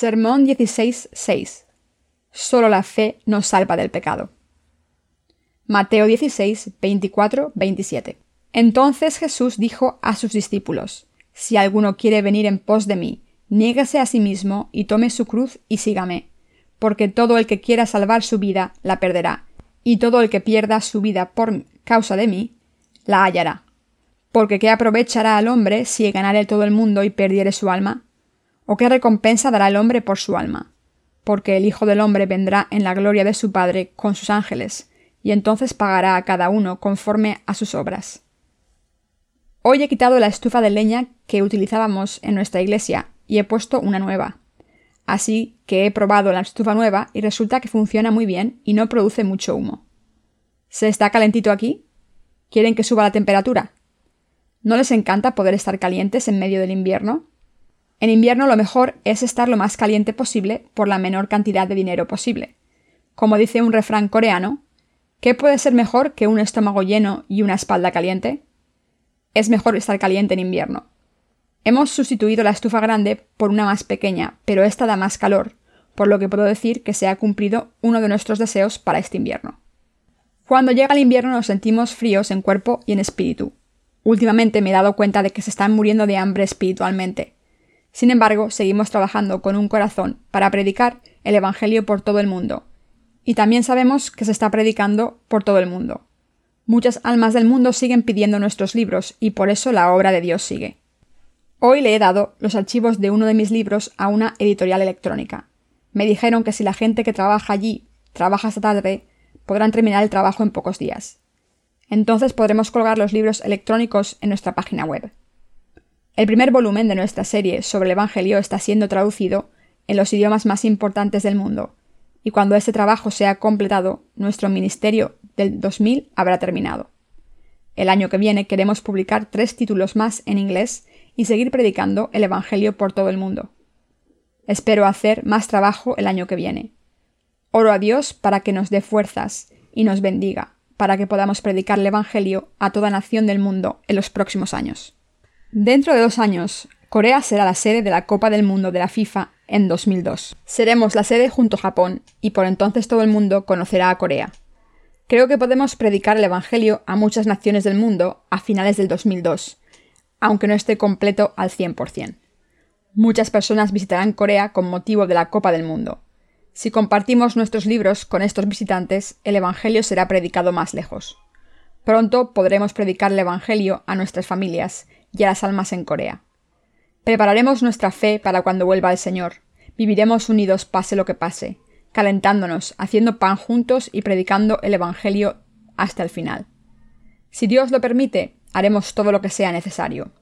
Sermón 16.6. Solo la fe nos salva del pecado. Mateo 16, 24, 27. Entonces Jesús dijo a sus discípulos, Si alguno quiere venir en pos de mí, niéguese a sí mismo y tome su cruz y sígame, porque todo el que quiera salvar su vida la perderá, y todo el que pierda su vida por causa de mí, la hallará. Porque ¿qué aprovechará al hombre si ganare todo el mundo y perdiere su alma? ¿O qué recompensa dará el hombre por su alma? Porque el Hijo del hombre vendrá en la gloria de su Padre con sus ángeles, y entonces pagará a cada uno conforme a sus obras. Hoy he quitado la estufa de leña que utilizábamos en nuestra iglesia y he puesto una nueva. Así que he probado la estufa nueva y resulta que funciona muy bien y no produce mucho humo. ¿Se está calentito aquí? ¿Quieren que suba la temperatura? ¿No les encanta poder estar calientes en medio del invierno? En invierno lo mejor es estar lo más caliente posible por la menor cantidad de dinero posible. Como dice un refrán coreano, ¿qué puede ser mejor que un estómago lleno y una espalda caliente? Es mejor estar caliente en invierno. Hemos sustituido la estufa grande por una más pequeña, pero esta da más calor, por lo que puedo decir que se ha cumplido uno de nuestros deseos para este invierno. Cuando llega el invierno nos sentimos fríos en cuerpo y en espíritu. Últimamente me he dado cuenta de que se están muriendo de hambre espiritualmente. Sin embargo, seguimos trabajando con un corazón para predicar el Evangelio por todo el mundo. Y también sabemos que se está predicando por todo el mundo. Muchas almas del mundo siguen pidiendo nuestros libros y por eso la obra de Dios sigue. Hoy le he dado los archivos de uno de mis libros a una editorial electrónica. Me dijeron que si la gente que trabaja allí trabaja esta tarde, podrán terminar el trabajo en pocos días. Entonces podremos colgar los libros electrónicos en nuestra página web. El primer volumen de nuestra serie sobre el Evangelio está siendo traducido en los idiomas más importantes del mundo, y cuando este trabajo sea completado, nuestro ministerio del 2000 habrá terminado. El año que viene queremos publicar tres títulos más en inglés y seguir predicando el Evangelio por todo el mundo. Espero hacer más trabajo el año que viene. Oro a Dios para que nos dé fuerzas y nos bendiga, para que podamos predicar el Evangelio a toda nación del mundo en los próximos años. Dentro de dos años, Corea será la sede de la Copa del Mundo de la FIFA en 2002. Seremos la sede junto a Japón y por entonces todo el mundo conocerá a Corea. Creo que podemos predicar el Evangelio a muchas naciones del mundo a finales del 2002, aunque no esté completo al 100%. Muchas personas visitarán Corea con motivo de la Copa del Mundo. Si compartimos nuestros libros con estos visitantes, el Evangelio será predicado más lejos. Pronto podremos predicar el Evangelio a nuestras familias y a las almas en Corea. Prepararemos nuestra fe para cuando vuelva el Señor. Viviremos unidos pase lo que pase, calentándonos, haciendo pan juntos y predicando el Evangelio hasta el final. Si Dios lo permite, haremos todo lo que sea necesario.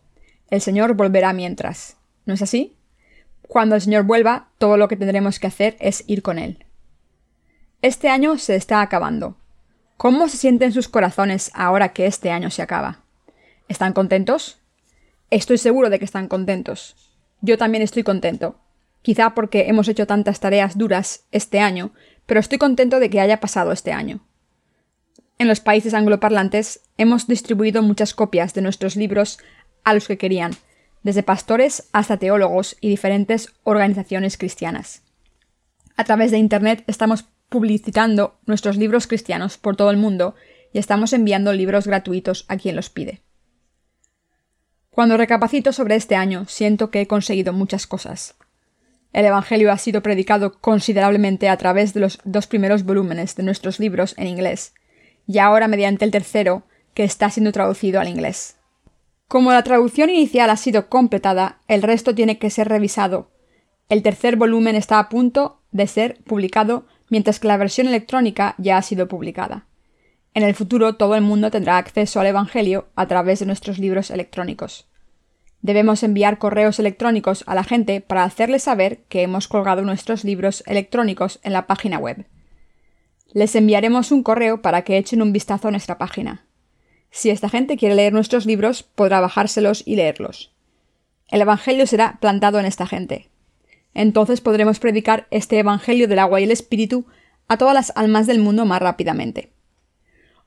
El Señor volverá mientras. ¿No es así? Cuando el Señor vuelva, todo lo que tendremos que hacer es ir con Él. Este año se está acabando. ¿Cómo se sienten sus corazones ahora que este año se acaba? ¿Están contentos? Estoy seguro de que están contentos. Yo también estoy contento. Quizá porque hemos hecho tantas tareas duras este año, pero estoy contento de que haya pasado este año. En los países angloparlantes hemos distribuido muchas copias de nuestros libros a los que querían, desde pastores hasta teólogos y diferentes organizaciones cristianas. A través de Internet estamos publicitando nuestros libros cristianos por todo el mundo y estamos enviando libros gratuitos a quien los pide. Cuando recapacito sobre este año, siento que he conseguido muchas cosas. El Evangelio ha sido predicado considerablemente a través de los dos primeros volúmenes de nuestros libros en inglés, y ahora mediante el tercero, que está siendo traducido al inglés. Como la traducción inicial ha sido completada, el resto tiene que ser revisado. El tercer volumen está a punto de ser publicado, mientras que la versión electrónica ya ha sido publicada. En el futuro todo el mundo tendrá acceso al Evangelio a través de nuestros libros electrónicos. Debemos enviar correos electrónicos a la gente para hacerles saber que hemos colgado nuestros libros electrónicos en la página web. Les enviaremos un correo para que echen un vistazo a nuestra página. Si esta gente quiere leer nuestros libros, podrá bajárselos y leerlos. El Evangelio será plantado en esta gente. Entonces podremos predicar este Evangelio del agua y el Espíritu a todas las almas del mundo más rápidamente.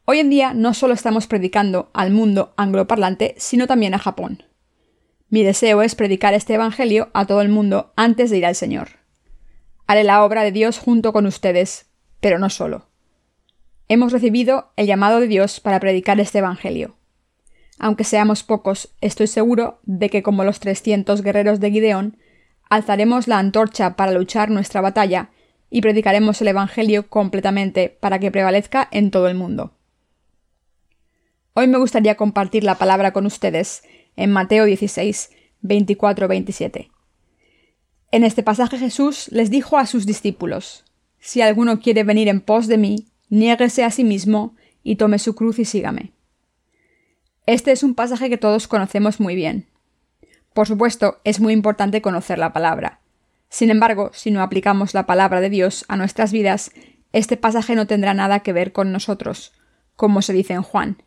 Hoy en día no solo estamos predicando al mundo angloparlante, sino también a Japón. Mi deseo es predicar este Evangelio a todo el mundo antes de ir al Señor. Haré la obra de Dios junto con ustedes, pero no solo. Hemos recibido el llamado de Dios para predicar este Evangelio. Aunque seamos pocos, estoy seguro de que como los 300 guerreros de Gideón, alzaremos la antorcha para luchar nuestra batalla y predicaremos el Evangelio completamente para que prevalezca en todo el mundo. Hoy me gustaría compartir la palabra con ustedes en Mateo 16, 24-27. En este pasaje Jesús les dijo a sus discípulos, Si alguno quiere venir en pos de mí, niéguese a sí mismo y tome su cruz y sígame. Este es un pasaje que todos conocemos muy bien. Por supuesto, es muy importante conocer la palabra. Sin embargo, si no aplicamos la palabra de Dios a nuestras vidas, este pasaje no tendrá nada que ver con nosotros, como se dice en Juan.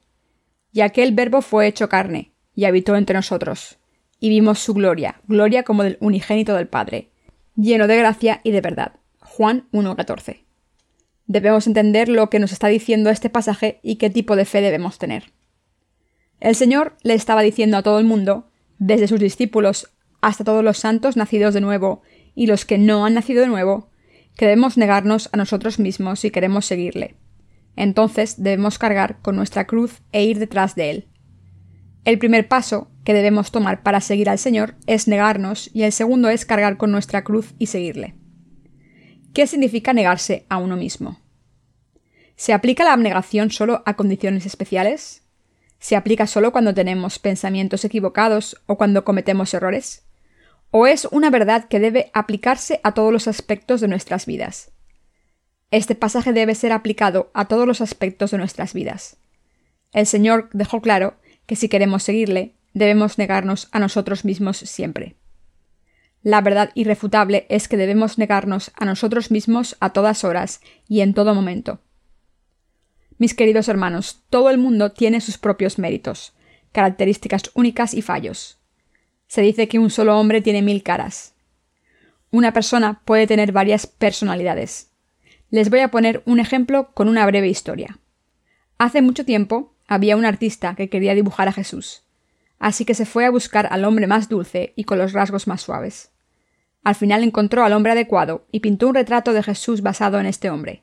Y aquel verbo fue hecho carne, y habitó entre nosotros, y vimos su gloria, gloria como del unigénito del Padre, lleno de gracia y de verdad. Juan 1.14. Debemos entender lo que nos está diciendo este pasaje y qué tipo de fe debemos tener. El Señor le estaba diciendo a todo el mundo, desde sus discípulos hasta todos los santos nacidos de nuevo y los que no han nacido de nuevo, que debemos negarnos a nosotros mismos si queremos seguirle. Entonces debemos cargar con nuestra cruz e ir detrás de él. El primer paso que debemos tomar para seguir al Señor es negarnos y el segundo es cargar con nuestra cruz y seguirle. ¿Qué significa negarse a uno mismo? ¿Se aplica la abnegación solo a condiciones especiales? ¿Se aplica solo cuando tenemos pensamientos equivocados o cuando cometemos errores? ¿O es una verdad que debe aplicarse a todos los aspectos de nuestras vidas? Este pasaje debe ser aplicado a todos los aspectos de nuestras vidas. El Señor dejó claro que si queremos seguirle, debemos negarnos a nosotros mismos siempre. La verdad irrefutable es que debemos negarnos a nosotros mismos a todas horas y en todo momento. Mis queridos hermanos, todo el mundo tiene sus propios méritos, características únicas y fallos. Se dice que un solo hombre tiene mil caras. Una persona puede tener varias personalidades. Les voy a poner un ejemplo con una breve historia. Hace mucho tiempo había un artista que quería dibujar a Jesús, así que se fue a buscar al hombre más dulce y con los rasgos más suaves. Al final encontró al hombre adecuado y pintó un retrato de Jesús basado en este hombre.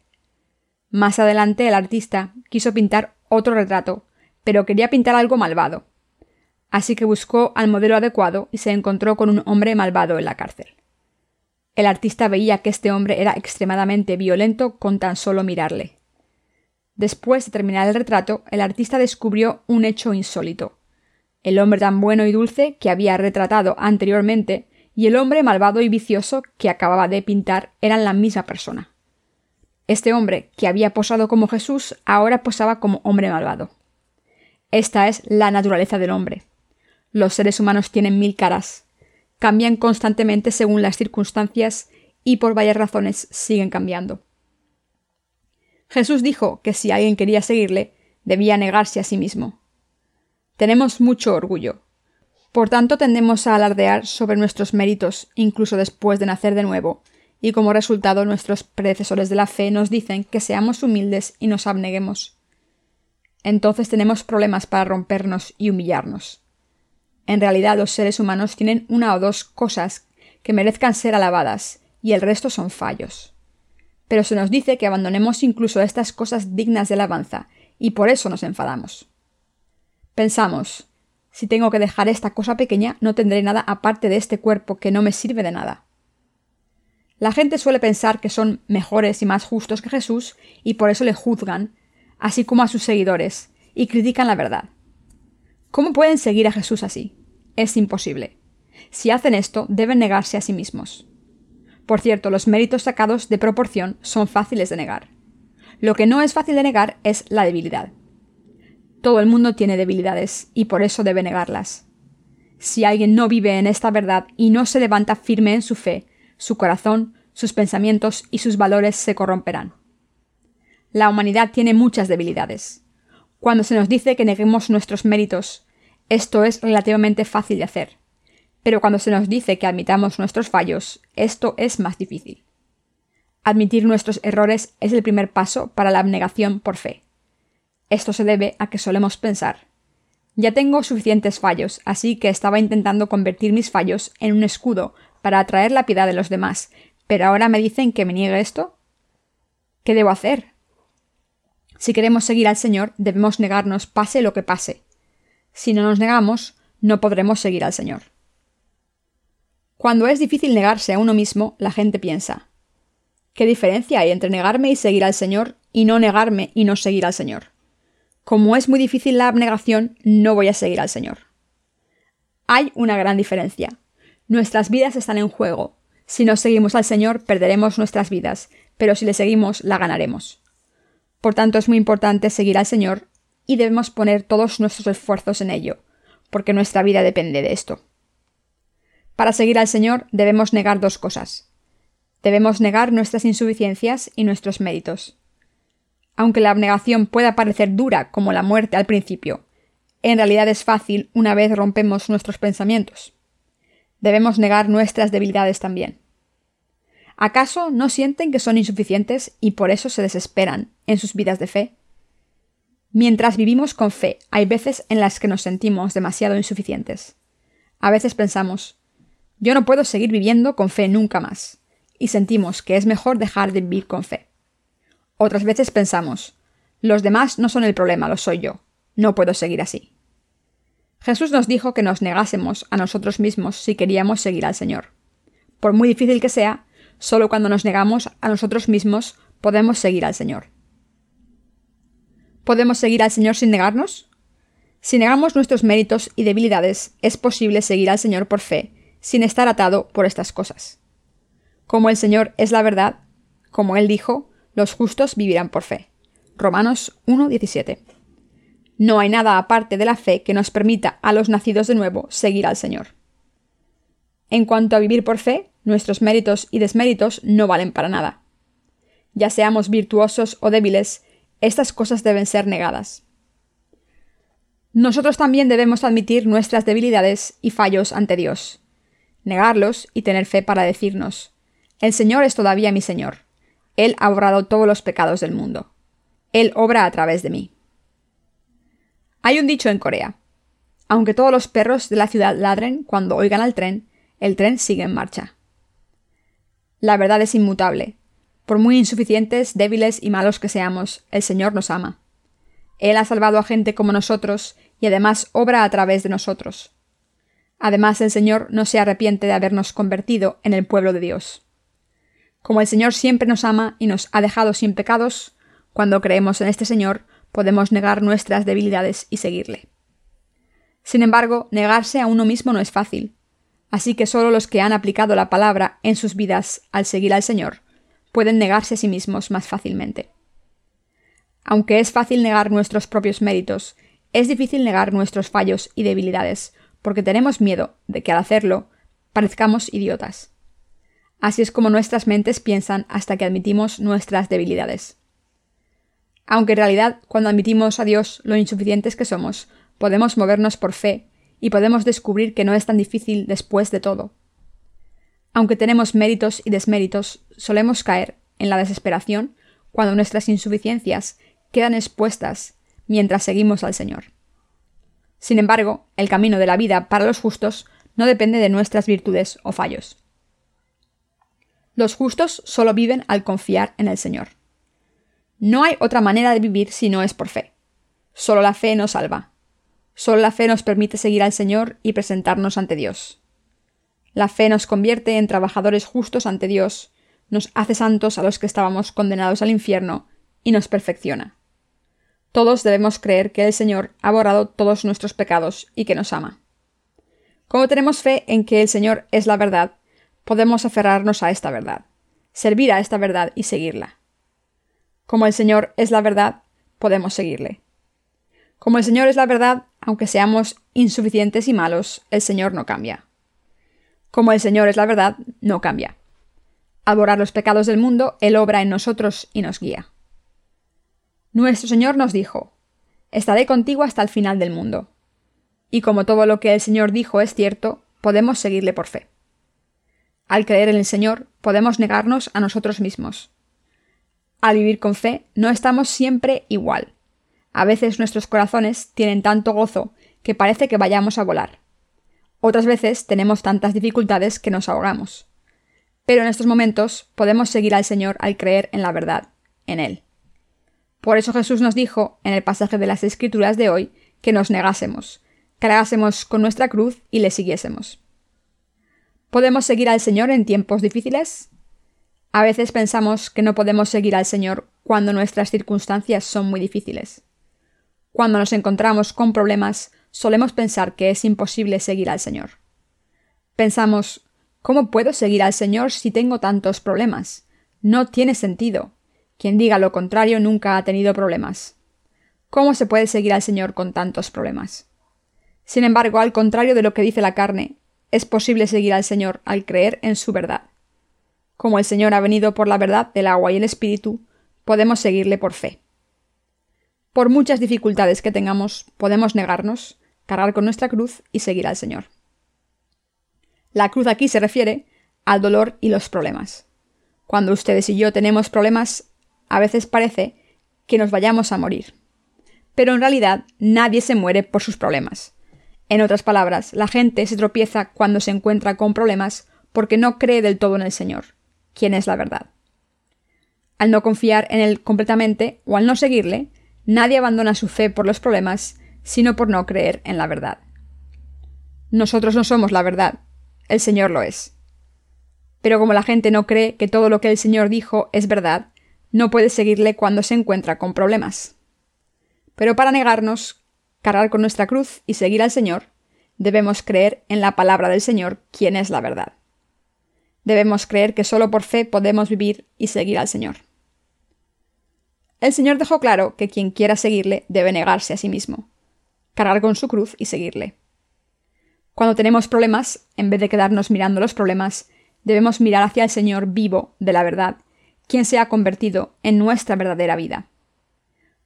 Más adelante el artista quiso pintar otro retrato, pero quería pintar algo malvado. Así que buscó al modelo adecuado y se encontró con un hombre malvado en la cárcel. El artista veía que este hombre era extremadamente violento con tan solo mirarle. Después de terminar el retrato, el artista descubrió un hecho insólito. El hombre tan bueno y dulce que había retratado anteriormente y el hombre malvado y vicioso que acababa de pintar eran la misma persona. Este hombre, que había posado como Jesús, ahora posaba como hombre malvado. Esta es la naturaleza del hombre. Los seres humanos tienen mil caras, cambian constantemente según las circunstancias y por varias razones siguen cambiando. Jesús dijo que si alguien quería seguirle, debía negarse a sí mismo. Tenemos mucho orgullo, por tanto, tendemos a alardear sobre nuestros méritos incluso después de nacer de nuevo, y como resultado nuestros predecesores de la fe nos dicen que seamos humildes y nos abneguemos. Entonces tenemos problemas para rompernos y humillarnos. En realidad los seres humanos tienen una o dos cosas que merezcan ser alabadas, y el resto son fallos. Pero se nos dice que abandonemos incluso estas cosas dignas de alabanza, y por eso nos enfadamos. Pensamos, si tengo que dejar esta cosa pequeña, no tendré nada aparte de este cuerpo que no me sirve de nada. La gente suele pensar que son mejores y más justos que Jesús y por eso le juzgan, así como a sus seguidores, y critican la verdad. ¿Cómo pueden seguir a Jesús así? Es imposible. Si hacen esto, deben negarse a sí mismos. Por cierto, los méritos sacados de proporción son fáciles de negar. Lo que no es fácil de negar es la debilidad. Todo el mundo tiene debilidades y por eso debe negarlas. Si alguien no vive en esta verdad y no se levanta firme en su fe, su corazón, sus pensamientos y sus valores se corromperán. La humanidad tiene muchas debilidades. Cuando se nos dice que neguemos nuestros méritos, esto es relativamente fácil de hacer. Pero cuando se nos dice que admitamos nuestros fallos, esto es más difícil. Admitir nuestros errores es el primer paso para la abnegación por fe. Esto se debe a que solemos pensar. Ya tengo suficientes fallos, así que estaba intentando convertir mis fallos en un escudo para atraer la piedad de los demás, pero ahora me dicen que me niegue esto. ¿Qué debo hacer? Si queremos seguir al Señor, debemos negarnos pase lo que pase. Si no nos negamos, no podremos seguir al Señor. Cuando es difícil negarse a uno mismo, la gente piensa, ¿qué diferencia hay entre negarme y seguir al Señor y no negarme y no seguir al Señor? Como es muy difícil la abnegación, no voy a seguir al Señor. Hay una gran diferencia. Nuestras vidas están en juego. Si no seguimos al Señor, perderemos nuestras vidas, pero si le seguimos, la ganaremos. Por tanto, es muy importante seguir al Señor y debemos poner todos nuestros esfuerzos en ello, porque nuestra vida depende de esto. Para seguir al Señor debemos negar dos cosas. Debemos negar nuestras insuficiencias y nuestros méritos. Aunque la abnegación pueda parecer dura como la muerte al principio, en realidad es fácil una vez rompemos nuestros pensamientos. Debemos negar nuestras debilidades también. ¿Acaso no sienten que son insuficientes y por eso se desesperan en sus vidas de fe? Mientras vivimos con fe, hay veces en las que nos sentimos demasiado insuficientes. A veces pensamos, yo no puedo seguir viviendo con fe nunca más, y sentimos que es mejor dejar de vivir con fe. Otras veces pensamos, los demás no son el problema, lo soy yo, no puedo seguir así. Jesús nos dijo que nos negásemos a nosotros mismos si queríamos seguir al Señor. Por muy difícil que sea, solo cuando nos negamos a nosotros mismos podemos seguir al Señor. ¿Podemos seguir al Señor sin negarnos? Si negamos nuestros méritos y debilidades, es posible seguir al Señor por fe sin estar atado por estas cosas. Como el Señor es la verdad, como Él dijo, los justos vivirán por fe. Romanos 1.17. No hay nada aparte de la fe que nos permita a los nacidos de nuevo seguir al Señor. En cuanto a vivir por fe, nuestros méritos y desméritos no valen para nada. Ya seamos virtuosos o débiles, estas cosas deben ser negadas. Nosotros también debemos admitir nuestras debilidades y fallos ante Dios, negarlos y tener fe para decirnos, el Señor es todavía mi Señor. Él ha borrado todos los pecados del mundo. Él obra a través de mí. Hay un dicho en Corea. Aunque todos los perros de la ciudad ladren cuando oigan al tren, el tren sigue en marcha. La verdad es inmutable. Por muy insuficientes, débiles y malos que seamos, el Señor nos ama. Él ha salvado a gente como nosotros y además obra a través de nosotros. Además, el Señor no se arrepiente de habernos convertido en el pueblo de Dios. Como el Señor siempre nos ama y nos ha dejado sin pecados, cuando creemos en este Señor podemos negar nuestras debilidades y seguirle. Sin embargo, negarse a uno mismo no es fácil, así que solo los que han aplicado la palabra en sus vidas al seguir al Señor pueden negarse a sí mismos más fácilmente. Aunque es fácil negar nuestros propios méritos, es difícil negar nuestros fallos y debilidades, porque tenemos miedo de que al hacerlo parezcamos idiotas. Así es como nuestras mentes piensan hasta que admitimos nuestras debilidades. Aunque en realidad, cuando admitimos a Dios lo insuficientes que somos, podemos movernos por fe y podemos descubrir que no es tan difícil después de todo. Aunque tenemos méritos y desméritos, solemos caer en la desesperación cuando nuestras insuficiencias quedan expuestas mientras seguimos al Señor. Sin embargo, el camino de la vida para los justos no depende de nuestras virtudes o fallos. Los justos solo viven al confiar en el Señor. No hay otra manera de vivir si no es por fe. Solo la fe nos salva. Solo la fe nos permite seguir al Señor y presentarnos ante Dios. La fe nos convierte en trabajadores justos ante Dios, nos hace santos a los que estábamos condenados al infierno y nos perfecciona. Todos debemos creer que el Señor ha borrado todos nuestros pecados y que nos ama. Como tenemos fe en que el Señor es la verdad, podemos aferrarnos a esta verdad, servir a esta verdad y seguirla. Como el Señor es la verdad, podemos seguirle. Como el Señor es la verdad, aunque seamos insuficientes y malos, el Señor no cambia. Como el Señor es la verdad, no cambia. Al borrar los pecados del mundo, Él obra en nosotros y nos guía. Nuestro Señor nos dijo, Estaré contigo hasta el final del mundo. Y como todo lo que el Señor dijo es cierto, podemos seguirle por fe. Al creer en el Señor, podemos negarnos a nosotros mismos. Al vivir con fe, no estamos siempre igual. A veces nuestros corazones tienen tanto gozo que parece que vayamos a volar. Otras veces tenemos tantas dificultades que nos ahogamos. pero en estos momentos podemos seguir al Señor al creer en la verdad, en Él. Por eso Jesús nos dijo, en el pasaje de las Escrituras de hoy, que nos negásemos, cargásemos con nuestra cruz y le siguiésemos. ¿Podemos seguir al Señor en tiempos difíciles? A veces pensamos que no podemos seguir al Señor cuando nuestras circunstancias son muy difíciles. Cuando nos encontramos con problemas, solemos pensar que es imposible seguir al Señor. Pensamos, ¿cómo puedo seguir al Señor si tengo tantos problemas? No tiene sentido. Quien diga lo contrario nunca ha tenido problemas. ¿Cómo se puede seguir al Señor con tantos problemas? Sin embargo, al contrario de lo que dice la carne, es posible seguir al Señor al creer en su verdad. Como el Señor ha venido por la verdad del agua y el Espíritu, podemos seguirle por fe. Por muchas dificultades que tengamos, podemos negarnos, cargar con nuestra cruz y seguir al Señor. La cruz aquí se refiere al dolor y los problemas. Cuando ustedes y yo tenemos problemas, a veces parece que nos vayamos a morir. Pero en realidad nadie se muere por sus problemas. En otras palabras, la gente se tropieza cuando se encuentra con problemas porque no cree del todo en el Señor, quien es la verdad. Al no confiar en Él completamente o al no seguirle, nadie abandona su fe por los problemas, sino por no creer en la verdad. Nosotros no somos la verdad, el Señor lo es. Pero como la gente no cree que todo lo que el Señor dijo es verdad, no puede seguirle cuando se encuentra con problemas. Pero para negarnos, cargar con nuestra cruz y seguir al Señor, debemos creer en la palabra del Señor, quien es la verdad. Debemos creer que solo por fe podemos vivir y seguir al Señor. El Señor dejó claro que quien quiera seguirle debe negarse a sí mismo, cargar con su cruz y seguirle. Cuando tenemos problemas, en vez de quedarnos mirando los problemas, debemos mirar hacia el Señor vivo de la verdad, quien se ha convertido en nuestra verdadera vida.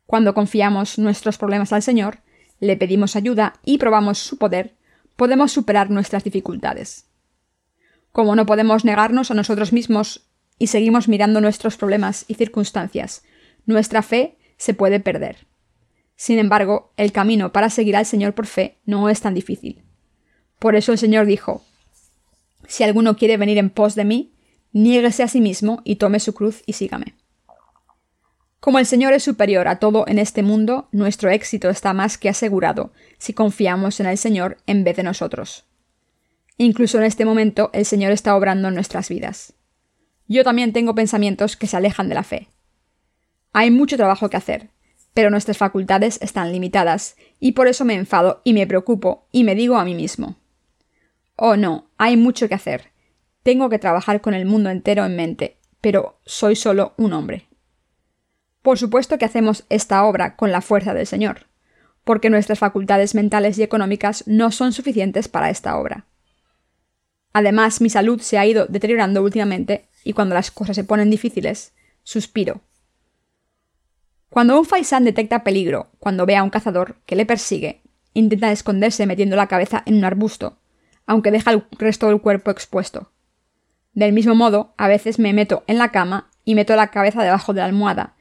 Cuando confiamos nuestros problemas al Señor, le pedimos ayuda y probamos su poder, podemos superar nuestras dificultades. Como no podemos negarnos a nosotros mismos y seguimos mirando nuestros problemas y circunstancias, nuestra fe se puede perder. Sin embargo, el camino para seguir al Señor por fe no es tan difícil. Por eso el Señor dijo, Si alguno quiere venir en pos de mí, niéguese a sí mismo y tome su cruz y sígame. Como el Señor es superior a todo en este mundo, nuestro éxito está más que asegurado si confiamos en el Señor en vez de nosotros. Incluso en este momento el Señor está obrando en nuestras vidas. Yo también tengo pensamientos que se alejan de la fe. Hay mucho trabajo que hacer, pero nuestras facultades están limitadas, y por eso me enfado y me preocupo y me digo a mí mismo. Oh no, hay mucho que hacer. Tengo que trabajar con el mundo entero en mente, pero soy solo un hombre. Por supuesto que hacemos esta obra con la fuerza del Señor, porque nuestras facultades mentales y económicas no son suficientes para esta obra. Además, mi salud se ha ido deteriorando últimamente y cuando las cosas se ponen difíciles, suspiro. Cuando un faisán detecta peligro, cuando ve a un cazador que le persigue, intenta esconderse metiendo la cabeza en un arbusto, aunque deja el resto del cuerpo expuesto. Del mismo modo, a veces me meto en la cama y meto la cabeza debajo de la almohada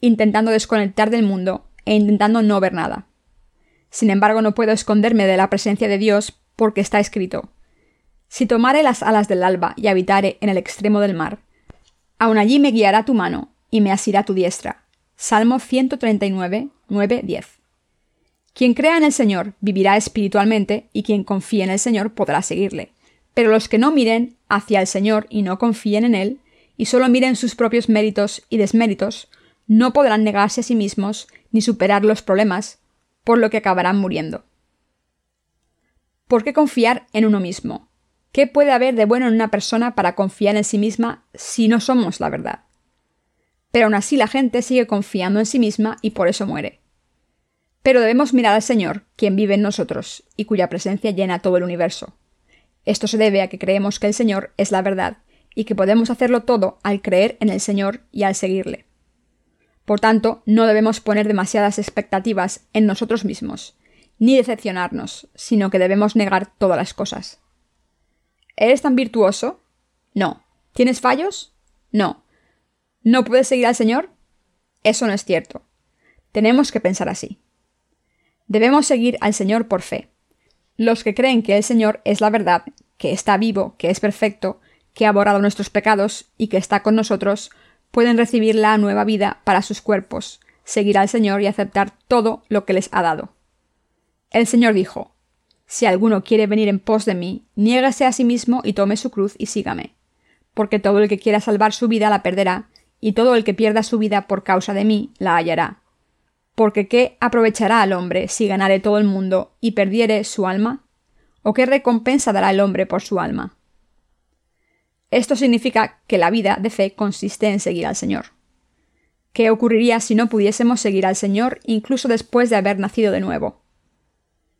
intentando desconectar del mundo e intentando no ver nada. Sin embargo, no puedo esconderme de la presencia de Dios porque está escrito Si tomare las alas del alba y habitare en el extremo del mar, aun allí me guiará tu mano y me asirá tu diestra. Salmo 139, 9, 10. Quien crea en el Señor vivirá espiritualmente y quien confíe en el Señor podrá seguirle. Pero los que no miren hacia el Señor y no confíen en Él, y solo miren sus propios méritos y desméritos, no podrán negarse a sí mismos ni superar los problemas, por lo que acabarán muriendo. ¿Por qué confiar en uno mismo? ¿Qué puede haber de bueno en una persona para confiar en sí misma si no somos la verdad? Pero aún así la gente sigue confiando en sí misma y por eso muere. Pero debemos mirar al Señor, quien vive en nosotros y cuya presencia llena todo el universo. Esto se debe a que creemos que el Señor es la verdad y que podemos hacerlo todo al creer en el Señor y al seguirle. Por tanto, no debemos poner demasiadas expectativas en nosotros mismos, ni decepcionarnos, sino que debemos negar todas las cosas. ¿Eres tan virtuoso? No. ¿Tienes fallos? No. ¿No puedes seguir al Señor? Eso no es cierto. Tenemos que pensar así. Debemos seguir al Señor por fe. Los que creen que el Señor es la verdad, que está vivo, que es perfecto, que ha borrado nuestros pecados y que está con nosotros, pueden recibir la nueva vida para sus cuerpos, seguir al Señor y aceptar todo lo que les ha dado. El Señor dijo, Si alguno quiere venir en pos de mí, niégase a sí mismo y tome su cruz y sígame. Porque todo el que quiera salvar su vida la perderá, y todo el que pierda su vida por causa de mí la hallará. Porque ¿qué aprovechará al hombre si ganare todo el mundo y perdiere su alma? ¿O qué recompensa dará el hombre por su alma? Esto significa que la vida de fe consiste en seguir al Señor. ¿Qué ocurriría si no pudiésemos seguir al Señor incluso después de haber nacido de nuevo?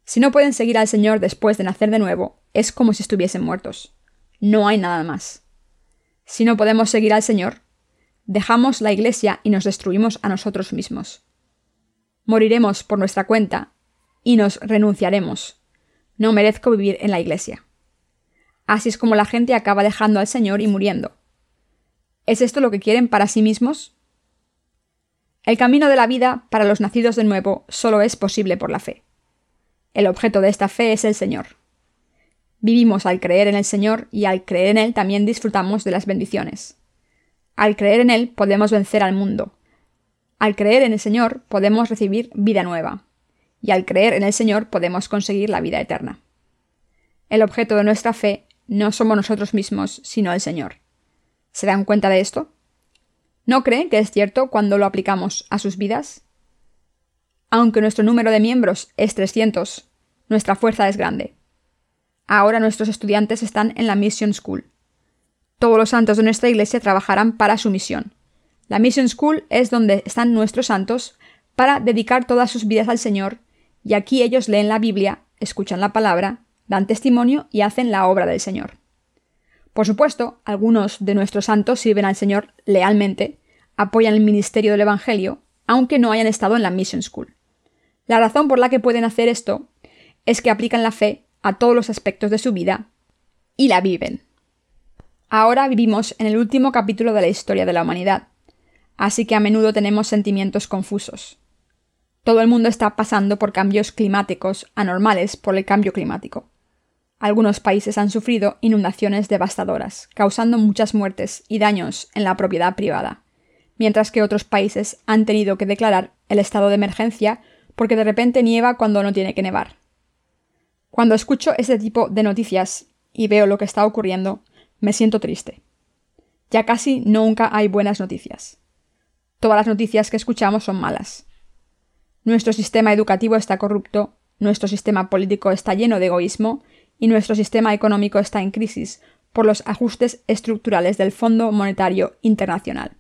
Si no pueden seguir al Señor después de nacer de nuevo, es como si estuviesen muertos. No hay nada más. Si no podemos seguir al Señor, dejamos la Iglesia y nos destruimos a nosotros mismos. Moriremos por nuestra cuenta y nos renunciaremos. No merezco vivir en la Iglesia. Así es como la gente acaba dejando al Señor y muriendo. ¿Es esto lo que quieren para sí mismos? El camino de la vida para los nacidos de nuevo solo es posible por la fe. El objeto de esta fe es el Señor. Vivimos al creer en el Señor y al creer en Él también disfrutamos de las bendiciones. Al creer en Él podemos vencer al mundo. Al creer en el Señor podemos recibir vida nueva. Y al creer en el Señor podemos conseguir la vida eterna. El objeto de nuestra fe no somos nosotros mismos, sino el Señor. ¿Se dan cuenta de esto? ¿No creen que es cierto cuando lo aplicamos a sus vidas? Aunque nuestro número de miembros es 300, nuestra fuerza es grande. Ahora nuestros estudiantes están en la Mission School. Todos los santos de nuestra iglesia trabajarán para su misión. La Mission School es donde están nuestros santos para dedicar todas sus vidas al Señor, y aquí ellos leen la Biblia, escuchan la palabra dan testimonio y hacen la obra del Señor. Por supuesto, algunos de nuestros santos sirven al Señor lealmente, apoyan el ministerio del Evangelio, aunque no hayan estado en la Mission School. La razón por la que pueden hacer esto es que aplican la fe a todos los aspectos de su vida y la viven. Ahora vivimos en el último capítulo de la historia de la humanidad, así que a menudo tenemos sentimientos confusos. Todo el mundo está pasando por cambios climáticos anormales por el cambio climático. Algunos países han sufrido inundaciones devastadoras, causando muchas muertes y daños en la propiedad privada, mientras que otros países han tenido que declarar el estado de emergencia porque de repente nieva cuando no tiene que nevar. Cuando escucho ese tipo de noticias y veo lo que está ocurriendo, me siento triste. Ya casi nunca hay buenas noticias. Todas las noticias que escuchamos son malas. Nuestro sistema educativo está corrupto, nuestro sistema político está lleno de egoísmo y nuestro sistema económico está en crisis por los ajustes estructurales del Fondo Monetario Internacional.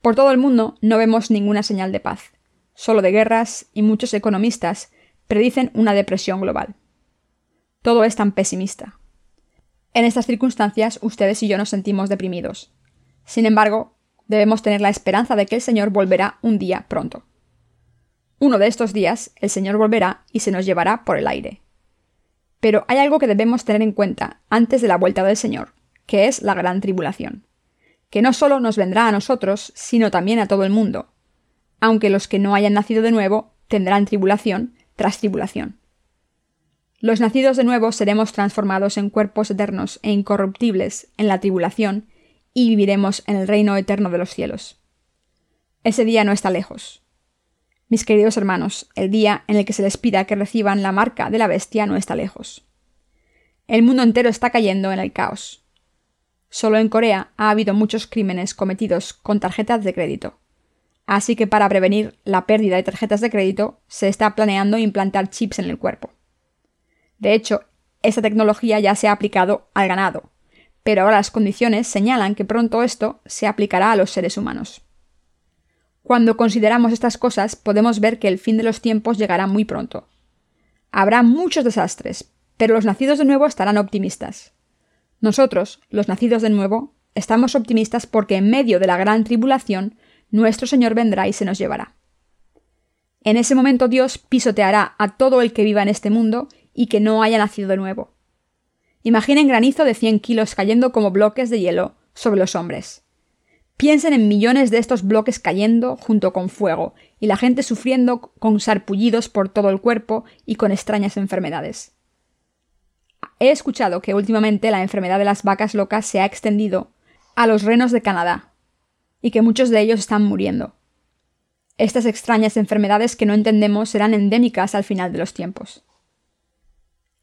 Por todo el mundo no vemos ninguna señal de paz, solo de guerras y muchos economistas predicen una depresión global. Todo es tan pesimista. En estas circunstancias ustedes y yo nos sentimos deprimidos. Sin embargo, debemos tener la esperanza de que el Señor volverá un día pronto. Uno de estos días el Señor volverá y se nos llevará por el aire. Pero hay algo que debemos tener en cuenta antes de la vuelta del Señor, que es la gran tribulación, que no solo nos vendrá a nosotros, sino también a todo el mundo, aunque los que no hayan nacido de nuevo tendrán tribulación tras tribulación. Los nacidos de nuevo seremos transformados en cuerpos eternos e incorruptibles en la tribulación y viviremos en el reino eterno de los cielos. Ese día no está lejos. Mis queridos hermanos, el día en el que se les pida que reciban la marca de la bestia no está lejos. El mundo entero está cayendo en el caos. Solo en Corea ha habido muchos crímenes cometidos con tarjetas de crédito. Así que para prevenir la pérdida de tarjetas de crédito se está planeando implantar chips en el cuerpo. De hecho, esta tecnología ya se ha aplicado al ganado, pero ahora las condiciones señalan que pronto esto se aplicará a los seres humanos. Cuando consideramos estas cosas, podemos ver que el fin de los tiempos llegará muy pronto. Habrá muchos desastres, pero los nacidos de nuevo estarán optimistas. Nosotros, los nacidos de nuevo, estamos optimistas porque en medio de la gran tribulación, nuestro Señor vendrá y se nos llevará. En ese momento Dios pisoteará a todo el que viva en este mundo y que no haya nacido de nuevo. Imaginen granizo de 100 kilos cayendo como bloques de hielo sobre los hombres. Piensen en millones de estos bloques cayendo junto con fuego, y la gente sufriendo con sarpullidos por todo el cuerpo y con extrañas enfermedades. He escuchado que últimamente la enfermedad de las vacas locas se ha extendido a los renos de Canadá y que muchos de ellos están muriendo. Estas extrañas enfermedades que no entendemos serán endémicas al final de los tiempos.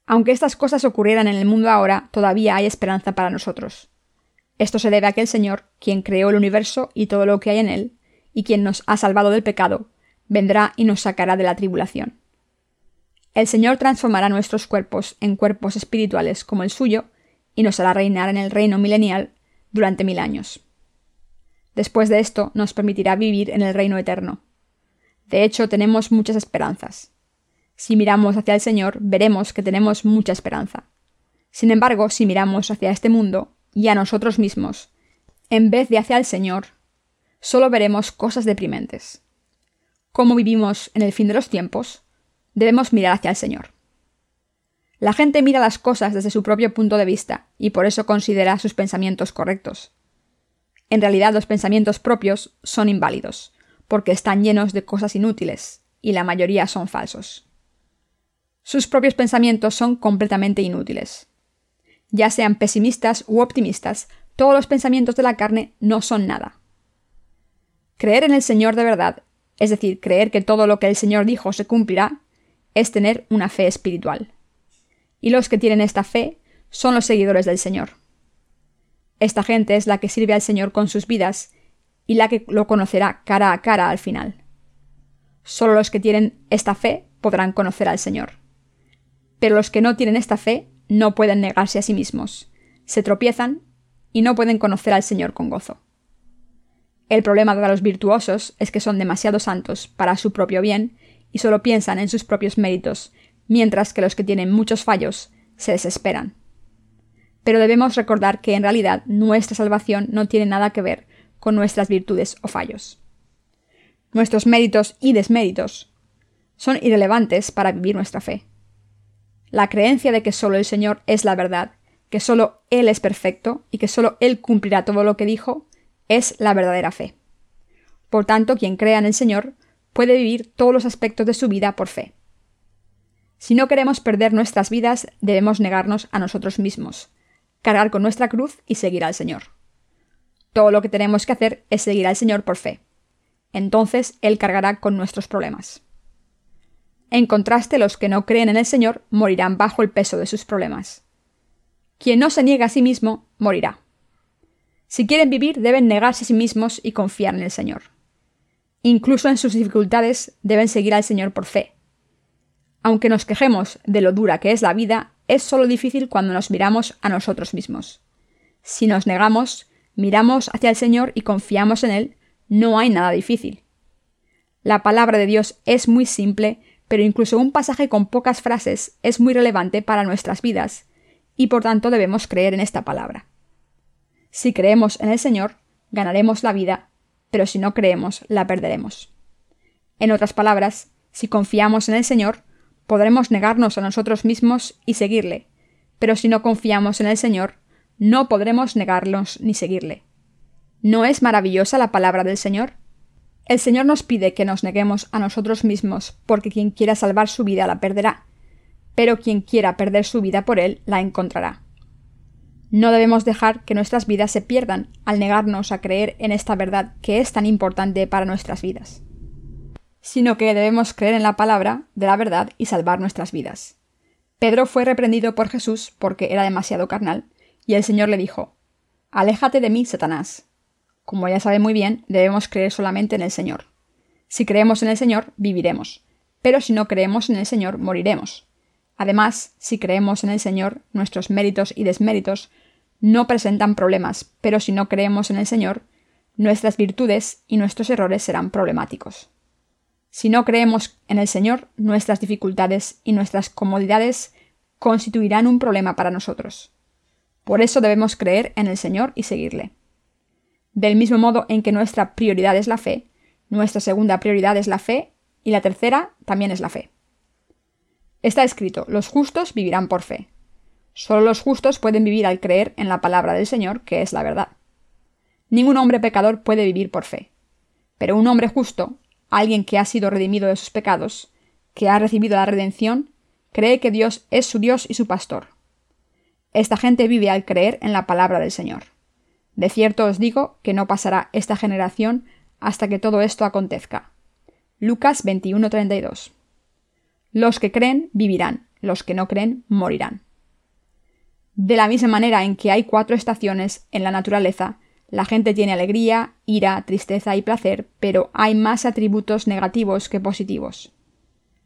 Aunque estas cosas ocurrieran en el mundo ahora, todavía hay esperanza para nosotros. Esto se debe a que el Señor, quien creó el universo y todo lo que hay en él, y quien nos ha salvado del pecado, vendrá y nos sacará de la tribulación. El Señor transformará nuestros cuerpos en cuerpos espirituales como el suyo, y nos hará reinar en el reino milenial durante mil años. Después de esto nos permitirá vivir en el reino eterno. De hecho, tenemos muchas esperanzas. Si miramos hacia el Señor, veremos que tenemos mucha esperanza. Sin embargo, si miramos hacia este mundo y a nosotros mismos, en vez de hacia el Señor, solo veremos cosas deprimentes. ¿Cómo vivimos en el fin de los tiempos? Debemos mirar hacia el Señor. La gente mira las cosas desde su propio punto de vista y por eso considera sus pensamientos correctos. En realidad los pensamientos propios son inválidos, porque están llenos de cosas inútiles, y la mayoría son falsos. Sus propios pensamientos son completamente inútiles. Ya sean pesimistas u optimistas, todos los pensamientos de la carne no son nada. Creer en el Señor de verdad, es decir, creer que todo lo que el Señor dijo se cumplirá, es tener una fe espiritual. Y los que tienen esta fe son los seguidores del Señor. Esta gente es la que sirve al Señor con sus vidas y la que lo conocerá cara a cara al final. Solo los que tienen esta fe podrán conocer al Señor. Pero los que no tienen esta fe no pueden negarse a sí mismos, se tropiezan y no pueden conocer al Señor con gozo. El problema de los virtuosos es que son demasiado santos para su propio bien y solo piensan en sus propios méritos, mientras que los que tienen muchos fallos se desesperan. Pero debemos recordar que en realidad nuestra salvación no tiene nada que ver con nuestras virtudes o fallos. Nuestros méritos y desméritos son irrelevantes para vivir nuestra fe. La creencia de que solo el Señor es la verdad, que solo Él es perfecto y que solo Él cumplirá todo lo que dijo, es la verdadera fe. Por tanto, quien crea en el Señor puede vivir todos los aspectos de su vida por fe. Si no queremos perder nuestras vidas, debemos negarnos a nosotros mismos, cargar con nuestra cruz y seguir al Señor. Todo lo que tenemos que hacer es seguir al Señor por fe. Entonces Él cargará con nuestros problemas. En contraste, los que no creen en el Señor morirán bajo el peso de sus problemas. Quien no se niega a sí mismo, morirá. Si quieren vivir, deben negarse a sí mismos y confiar en el Señor. Incluso en sus dificultades, deben seguir al Señor por fe. Aunque nos quejemos de lo dura que es la vida, es solo difícil cuando nos miramos a nosotros mismos. Si nos negamos, miramos hacia el Señor y confiamos en Él, no hay nada difícil. La palabra de Dios es muy simple pero incluso un pasaje con pocas frases es muy relevante para nuestras vidas, y por tanto debemos creer en esta palabra. Si creemos en el Señor, ganaremos la vida, pero si no creemos, la perderemos. En otras palabras, si confiamos en el Señor, podremos negarnos a nosotros mismos y seguirle, pero si no confiamos en el Señor, no podremos negarnos ni seguirle. ¿No es maravillosa la palabra del Señor? El Señor nos pide que nos neguemos a nosotros mismos, porque quien quiera salvar su vida la perderá, pero quien quiera perder su vida por Él la encontrará. No debemos dejar que nuestras vidas se pierdan al negarnos a creer en esta verdad que es tan importante para nuestras vidas, sino que debemos creer en la palabra de la verdad y salvar nuestras vidas. Pedro fue reprendido por Jesús porque era demasiado carnal, y el Señor le dijo, Aléjate de mí, Satanás, como ya sabe muy bien, debemos creer solamente en el Señor. Si creemos en el Señor, viviremos, pero si no creemos en el Señor, moriremos. Además, si creemos en el Señor, nuestros méritos y desméritos no presentan problemas, pero si no creemos en el Señor, nuestras virtudes y nuestros errores serán problemáticos. Si no creemos en el Señor, nuestras dificultades y nuestras comodidades constituirán un problema para nosotros. Por eso debemos creer en el Señor y seguirle. Del mismo modo en que nuestra prioridad es la fe, nuestra segunda prioridad es la fe y la tercera también es la fe. Está escrito, los justos vivirán por fe. Solo los justos pueden vivir al creer en la palabra del Señor, que es la verdad. Ningún hombre pecador puede vivir por fe. Pero un hombre justo, alguien que ha sido redimido de sus pecados, que ha recibido la redención, cree que Dios es su Dios y su pastor. Esta gente vive al creer en la palabra del Señor. De cierto os digo que no pasará esta generación hasta que todo esto acontezca. Lucas 21:32. Los que creen vivirán, los que no creen morirán. De la misma manera en que hay cuatro estaciones en la naturaleza, la gente tiene alegría, ira, tristeza y placer, pero hay más atributos negativos que positivos.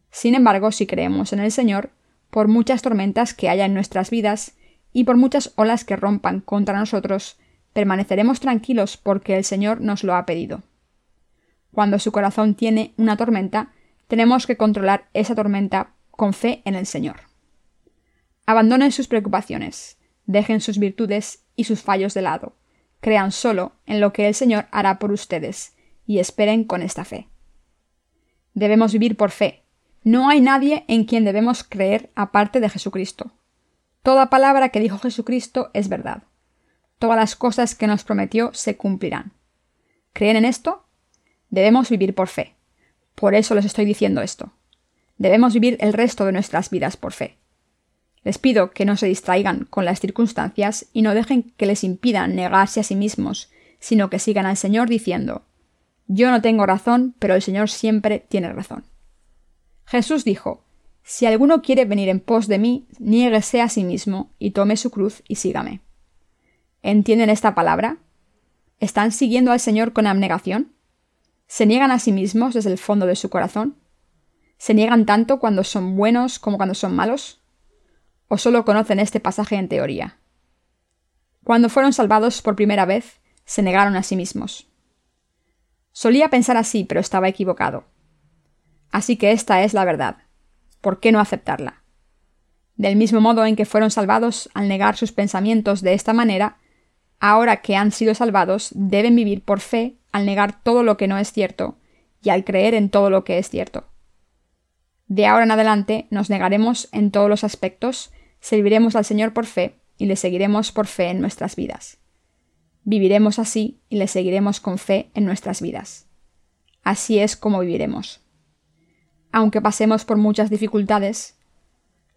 Sin embargo, si creemos en el Señor, por muchas tormentas que haya en nuestras vidas y por muchas olas que rompan contra nosotros, permaneceremos tranquilos porque el Señor nos lo ha pedido. Cuando su corazón tiene una tormenta, tenemos que controlar esa tormenta con fe en el Señor. Abandonen sus preocupaciones, dejen sus virtudes y sus fallos de lado, crean solo en lo que el Señor hará por ustedes y esperen con esta fe. Debemos vivir por fe. No hay nadie en quien debemos creer aparte de Jesucristo. Toda palabra que dijo Jesucristo es verdad. Todas las cosas que nos prometió se cumplirán. ¿Creen en esto? Debemos vivir por fe. Por eso les estoy diciendo esto. Debemos vivir el resto de nuestras vidas por fe. Les pido que no se distraigan con las circunstancias y no dejen que les impidan negarse a sí mismos, sino que sigan al Señor diciendo Yo no tengo razón, pero el Señor siempre tiene razón. Jesús dijo Si alguno quiere venir en pos de mí, niéguese a sí mismo y tome su cruz y sígame. ¿Entienden esta palabra? ¿Están siguiendo al Señor con abnegación? ¿Se niegan a sí mismos desde el fondo de su corazón? ¿Se niegan tanto cuando son buenos como cuando son malos? ¿O solo conocen este pasaje en teoría? Cuando fueron salvados por primera vez, se negaron a sí mismos. Solía pensar así, pero estaba equivocado. Así que esta es la verdad. ¿Por qué no aceptarla? Del mismo modo en que fueron salvados al negar sus pensamientos de esta manera, ahora que han sido salvados deben vivir por fe al negar todo lo que no es cierto y al creer en todo lo que es cierto. De ahora en adelante nos negaremos en todos los aspectos, serviremos al Señor por fe y le seguiremos por fe en nuestras vidas. Viviremos así y le seguiremos con fe en nuestras vidas. Así es como viviremos. Aunque pasemos por muchas dificultades,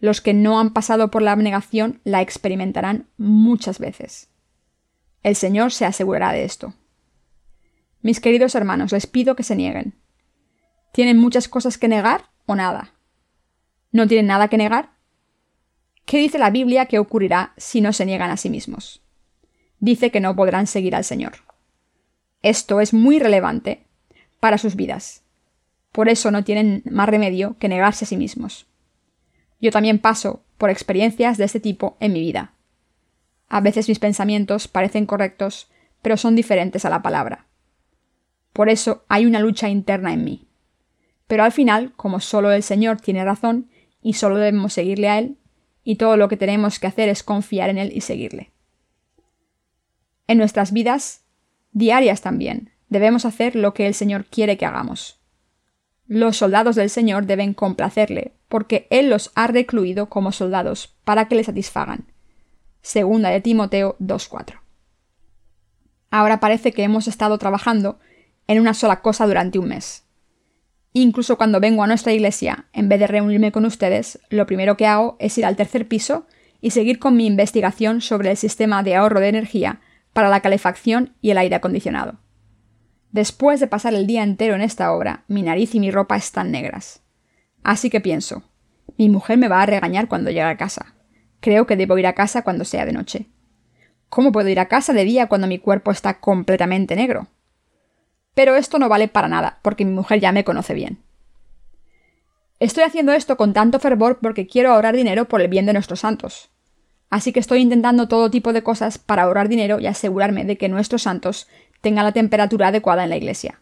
los que no han pasado por la abnegación la experimentarán muchas veces. El Señor se asegurará de esto. Mis queridos hermanos, les pido que se nieguen. ¿Tienen muchas cosas que negar? o nada. ¿No tienen nada que negar? ¿Qué dice la Biblia que ocurrirá si no se niegan a sí mismos? Dice que no podrán seguir al Señor. Esto es muy relevante para sus vidas. Por eso no tienen más remedio que negarse a sí mismos. Yo también paso por experiencias de este tipo en mi vida. A veces mis pensamientos parecen correctos, pero son diferentes a la palabra. Por eso hay una lucha interna en mí. Pero al final, como solo el Señor tiene razón y solo debemos seguirle a Él, y todo lo que tenemos que hacer es confiar en Él y seguirle. En nuestras vidas, diarias también, debemos hacer lo que el Señor quiere que hagamos. Los soldados del Señor deben complacerle, porque Él los ha recluido como soldados para que le satisfagan. Segunda de Timoteo 2.4. Ahora parece que hemos estado trabajando en una sola cosa durante un mes. Incluso cuando vengo a nuestra iglesia, en vez de reunirme con ustedes, lo primero que hago es ir al tercer piso y seguir con mi investigación sobre el sistema de ahorro de energía para la calefacción y el aire acondicionado. Después de pasar el día entero en esta obra, mi nariz y mi ropa están negras. Así que pienso, mi mujer me va a regañar cuando llegue a casa. Creo que debo ir a casa cuando sea de noche. ¿Cómo puedo ir a casa de día cuando mi cuerpo está completamente negro? Pero esto no vale para nada, porque mi mujer ya me conoce bien. Estoy haciendo esto con tanto fervor porque quiero ahorrar dinero por el bien de nuestros santos. Así que estoy intentando todo tipo de cosas para ahorrar dinero y asegurarme de que nuestros santos tengan la temperatura adecuada en la iglesia.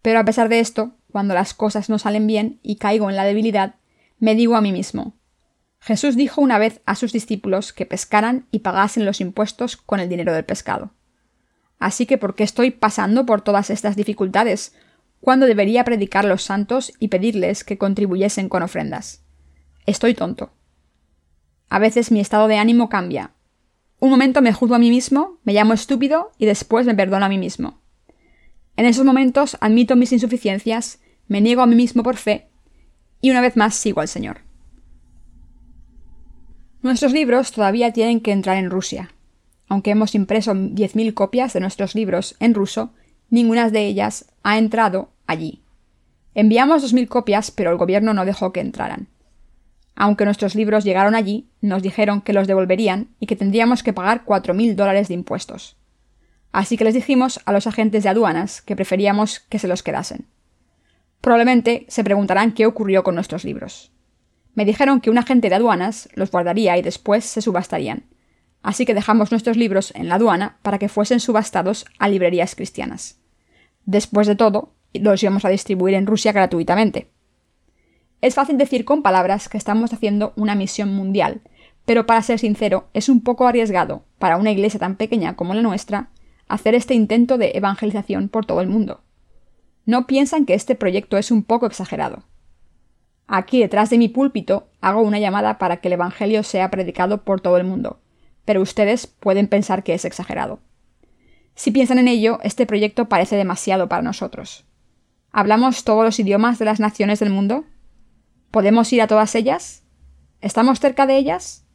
Pero a pesar de esto, cuando las cosas no salen bien y caigo en la debilidad, me digo a mí mismo, Jesús dijo una vez a sus discípulos que pescaran y pagasen los impuestos con el dinero del pescado. Así que ¿por qué estoy pasando por todas estas dificultades? cuando debería predicar los santos y pedirles que contribuyesen con ofrendas. Estoy tonto. A veces mi estado de ánimo cambia. Un momento me juzgo a mí mismo, me llamo estúpido y después me perdono a mí mismo. En esos momentos admito mis insuficiencias, me niego a mí mismo por fe y una vez más sigo al Señor. Nuestros libros todavía tienen que entrar en Rusia. Aunque hemos impreso 10.000 copias de nuestros libros en ruso, ninguna de ellas ha entrado allí. Enviamos 2.000 copias, pero el gobierno no dejó que entraran. Aunque nuestros libros llegaron allí, nos dijeron que los devolverían y que tendríamos que pagar 4.000 dólares de impuestos. Así que les dijimos a los agentes de aduanas que preferíamos que se los quedasen. Probablemente se preguntarán qué ocurrió con nuestros libros. Me dijeron que un agente de aduanas los guardaría y después se subastarían. Así que dejamos nuestros libros en la aduana para que fuesen subastados a librerías cristianas. Después de todo, los íbamos a distribuir en Rusia gratuitamente. Es fácil decir con palabras que estamos haciendo una misión mundial, pero para ser sincero, es un poco arriesgado, para una iglesia tan pequeña como la nuestra, hacer este intento de evangelización por todo el mundo. ¿No piensan que este proyecto es un poco exagerado? Aquí detrás de mi púlpito hago una llamada para que el Evangelio sea predicado por todo el mundo, pero ustedes pueden pensar que es exagerado. Si piensan en ello, este proyecto parece demasiado para nosotros. ¿Hablamos todos los idiomas de las naciones del mundo? ¿Podemos ir a todas ellas? ¿Estamos cerca de ellas?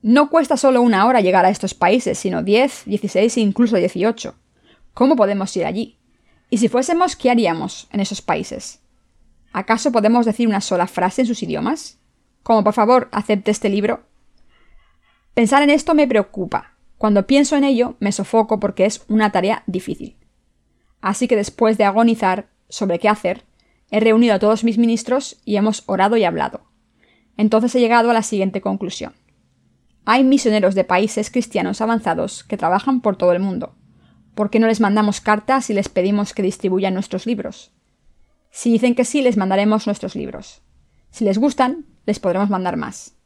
No cuesta solo una hora llegar a estos países, sino 10, 16 e incluso 18. ¿Cómo podemos ir allí? Y si fuésemos, ¿qué haríamos en esos países? ¿Acaso podemos decir una sola frase en sus idiomas? Como por favor, acepte este libro. Pensar en esto me preocupa. Cuando pienso en ello, me sofoco porque es una tarea difícil. Así que después de agonizar sobre qué hacer, He reunido a todos mis ministros y hemos orado y hablado. Entonces he llegado a la siguiente conclusión. Hay misioneros de países cristianos avanzados que trabajan por todo el mundo. ¿Por qué no les mandamos cartas y les pedimos que distribuyan nuestros libros? Si dicen que sí, les mandaremos nuestros libros. Si les gustan, les podremos mandar más.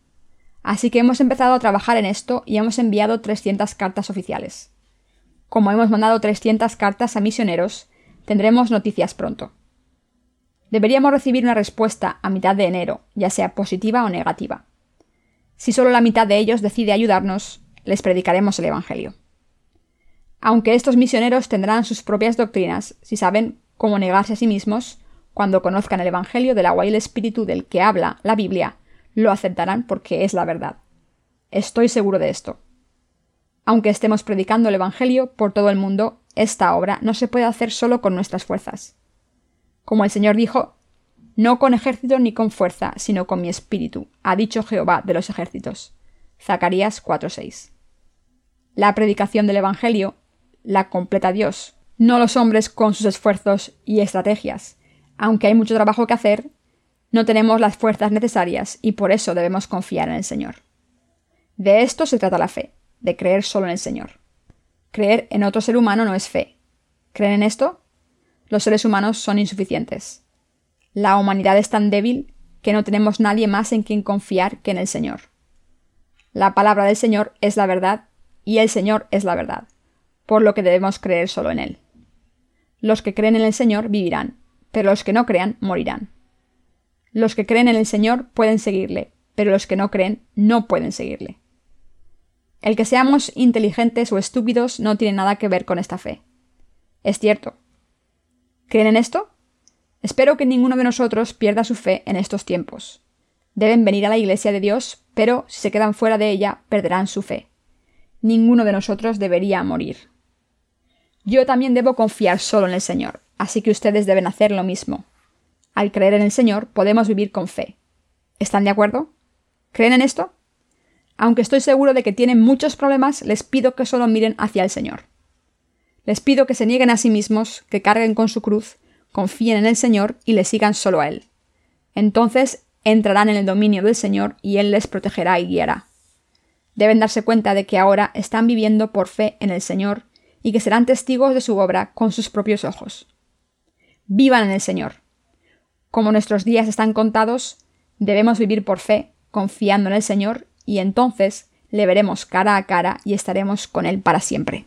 Así que hemos empezado a trabajar en esto y hemos enviado 300 cartas oficiales. Como hemos mandado 300 cartas a misioneros, tendremos noticias pronto. Deberíamos recibir una respuesta a mitad de enero, ya sea positiva o negativa. Si solo la mitad de ellos decide ayudarnos, les predicaremos el Evangelio. Aunque estos misioneros tendrán sus propias doctrinas, si saben cómo negarse a sí mismos, cuando conozcan el Evangelio del agua y el Espíritu del que habla la Biblia, lo aceptarán porque es la verdad. Estoy seguro de esto. Aunque estemos predicando el Evangelio por todo el mundo, esta obra no se puede hacer solo con nuestras fuerzas. Como el Señor dijo, no con ejército ni con fuerza, sino con mi espíritu, ha dicho Jehová de los ejércitos. Zacarías 4:6. La predicación del Evangelio la completa Dios, no los hombres con sus esfuerzos y estrategias. Aunque hay mucho trabajo que hacer, no tenemos las fuerzas necesarias y por eso debemos confiar en el Señor. De esto se trata la fe, de creer solo en el Señor. Creer en otro ser humano no es fe. ¿Creen en esto? los seres humanos son insuficientes. La humanidad es tan débil que no tenemos nadie más en quien confiar que en el Señor. La palabra del Señor es la verdad y el Señor es la verdad, por lo que debemos creer solo en Él. Los que creen en el Señor vivirán, pero los que no crean morirán. Los que creen en el Señor pueden seguirle, pero los que no creen no pueden seguirle. El que seamos inteligentes o estúpidos no tiene nada que ver con esta fe. Es cierto, ¿Creen en esto? Espero que ninguno de nosotros pierda su fe en estos tiempos. Deben venir a la Iglesia de Dios, pero si se quedan fuera de ella, perderán su fe. Ninguno de nosotros debería morir. Yo también debo confiar solo en el Señor, así que ustedes deben hacer lo mismo. Al creer en el Señor podemos vivir con fe. ¿Están de acuerdo? ¿Creen en esto? Aunque estoy seguro de que tienen muchos problemas, les pido que solo miren hacia el Señor. Les pido que se nieguen a sí mismos, que carguen con su cruz, confíen en el Señor y le sigan solo a Él. Entonces entrarán en el dominio del Señor y Él les protegerá y guiará. Deben darse cuenta de que ahora están viviendo por fe en el Señor y que serán testigos de su obra con sus propios ojos. Vivan en el Señor. Como nuestros días están contados, debemos vivir por fe, confiando en el Señor, y entonces le veremos cara a cara y estaremos con Él para siempre.